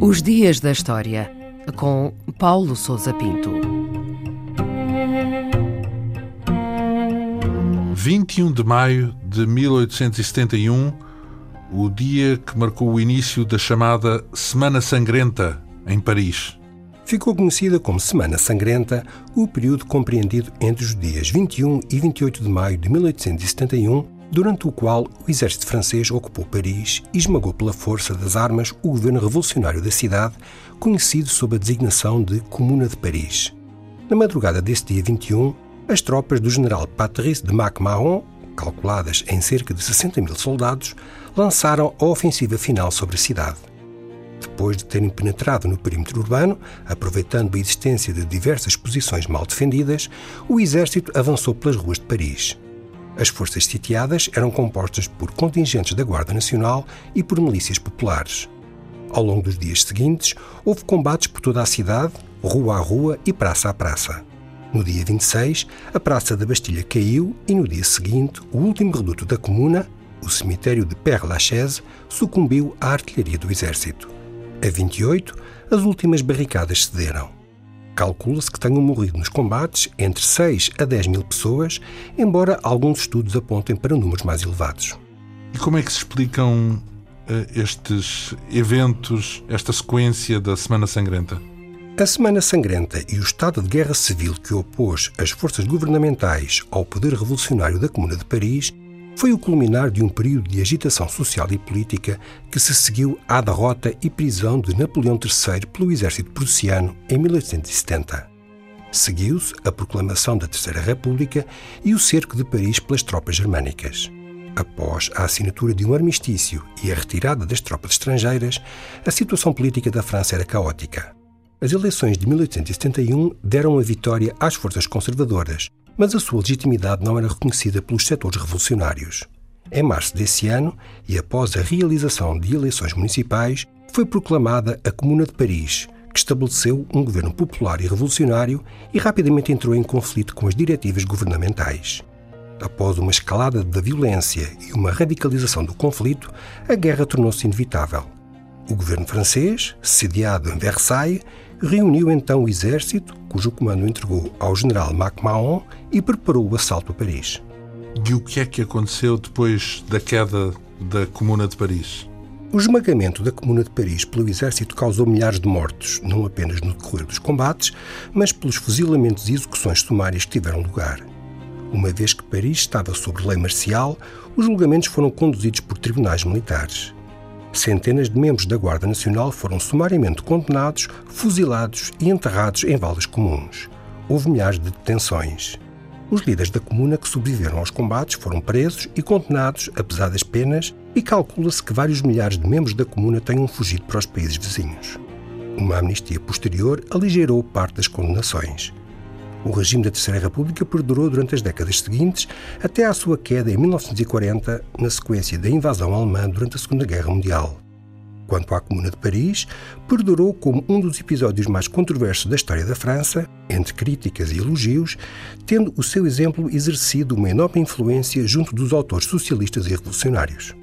Os Dias da História, com Paulo Souza Pinto. 21 de maio de 1871, o dia que marcou o início da chamada Semana Sangrenta em Paris. Ficou conhecida como Semana Sangrenta o período compreendido entre os dias 21 e 28 de maio de 1871, durante o qual o exército francês ocupou Paris e esmagou pela força das armas o governo revolucionário da cidade, conhecido sob a designação de Comuna de Paris. Na madrugada desse dia 21, as tropas do general Patrice de MacMahon, calculadas em cerca de 60 mil soldados, lançaram a ofensiva final sobre a cidade. Depois de terem penetrado no perímetro urbano, aproveitando a existência de diversas posições mal defendidas, o exército avançou pelas ruas de Paris. As forças sitiadas eram compostas por contingentes da Guarda Nacional e por milícias populares. Ao longo dos dias seguintes, houve combates por toda a cidade, rua a rua e praça a praça. No dia 26, a Praça da Bastilha caiu e no dia seguinte, o último reduto da comuna, o cemitério de Père Lachaise, sucumbiu à artilharia do exército. A 28, as últimas barricadas cederam. Calcula-se que tenham morrido nos combates entre 6 a 10 mil pessoas, embora alguns estudos apontem para números mais elevados. E como é que se explicam uh, estes eventos, esta sequência da Semana Sangrenta? A Semana Sangrenta e o estado de guerra civil que opôs as forças governamentais ao poder revolucionário da Comuna de Paris foi o culminar de um período de agitação social e política que se seguiu à derrota e prisão de Napoleão III pelo exército prussiano em 1870. Seguiu-se a proclamação da Terceira República e o cerco de Paris pelas tropas germânicas. Após a assinatura de um armistício e a retirada das tropas estrangeiras, a situação política da França era caótica. As eleições de 1871 deram a vitória às forças conservadoras, mas a sua legitimidade não era reconhecida pelos setores revolucionários. Em março desse ano, e após a realização de eleições municipais, foi proclamada a Comuna de Paris, que estabeleceu um governo popular e revolucionário e rapidamente entrou em conflito com as diretivas governamentais. Após uma escalada da violência e uma radicalização do conflito, a guerra tornou-se inevitável. O governo francês, sediado em Versailles, reuniu então o exército, cujo comando entregou ao general MacMahon, e preparou o assalto a Paris. E o que é que aconteceu depois da queda da Comuna de Paris? O esmagamento da Comuna de Paris pelo exército causou milhares de mortos, não apenas no decorrer dos combates, mas pelos fuzilamentos e execuções sumárias que tiveram lugar. Uma vez que Paris estava sob lei marcial, os julgamentos foram conduzidos por tribunais militares. Centenas de membros da Guarda Nacional foram sumariamente condenados, fuzilados e enterrados em valas comuns. Houve milhares de detenções. Os líderes da comuna que sobreviveram aos combates foram presos e condenados a pesadas penas e calcula-se que vários milhares de membros da comuna tenham fugido para os países vizinhos. Uma amnistia posterior aligerou parte das condenações. O regime da Terceira República perdurou durante as décadas seguintes, até à sua queda em 1940, na sequência da invasão alemã durante a Segunda Guerra Mundial. Quanto à Comuna de Paris, perdurou como um dos episódios mais controversos da história da França, entre críticas e elogios, tendo o seu exemplo exercido uma enorme influência junto dos autores socialistas e revolucionários.